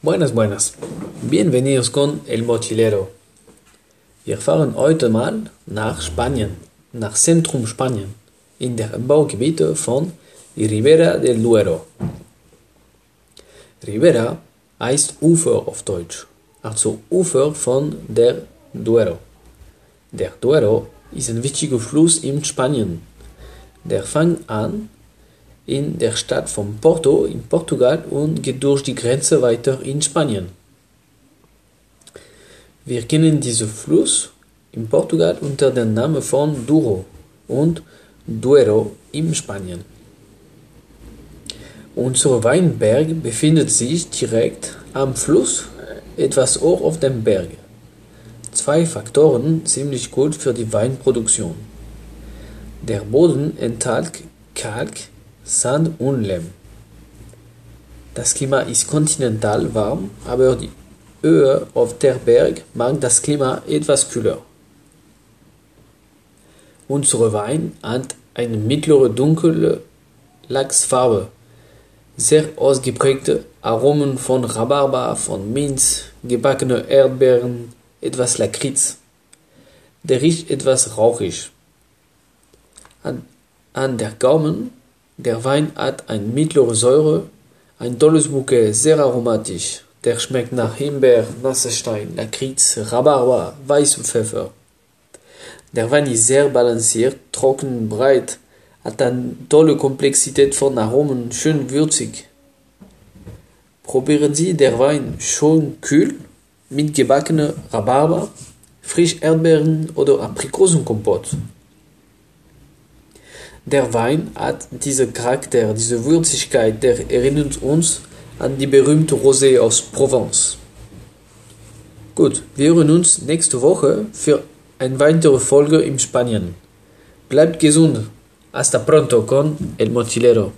Buenas, buenas. Bienvenidos con El Mochilero. Wir fahren heute mal nach Spanien, nach Zentrum Spanien, in der Baugebiete von Ribera del Duero. Ribera heißt Ufer auf Deutsch, also Ufer von der Duero. Der Duero ist ein wichtiger Fluss in Spanien. Der fängt an in der Stadt von Porto in Portugal und geht durch die Grenze weiter in Spanien. Wir kennen diesen Fluss in Portugal unter dem Namen von Douro und Duero in Spanien. Unser Weinberg befindet sich direkt am Fluss, etwas hoch auf dem Berg. Zwei Faktoren ziemlich gut für die Weinproduktion. Der Boden enthält Kalk, Sand und Lehm. Das Klima ist kontinental warm, aber die Höhe auf der Berg macht das Klima etwas kühler. Unser Wein hat eine mittlere dunkle Lachsfarbe, sehr ausgeprägte Aromen von Rhabarber, von Minz, gebackene Erdbeeren, etwas Lakritz. Der riecht etwas rauchig. An, an der Gaumen der Wein hat eine mittlere Säure, ein tolles Bouquet, sehr aromatisch. Der schmeckt nach Himbeer, Nasserstein, Lakritz, Rhabarber, weißem Pfeffer. Der Wein ist sehr balanciert, trocken, breit, hat eine tolle Komplexität von Aromen, schön würzig. Probieren Sie der Wein schon kühl, mit gebackener Rhabarber, frisch Erdbeeren oder Aprikosenkompott. Der Wein hat diesen Charakter, diese Würzigkeit, der erinnert uns an die berühmte Rosé aus Provence. Gut, wir hören uns nächste Woche für eine weitere Folge in Spanien. Bleibt gesund. Hasta pronto con El Mochilero.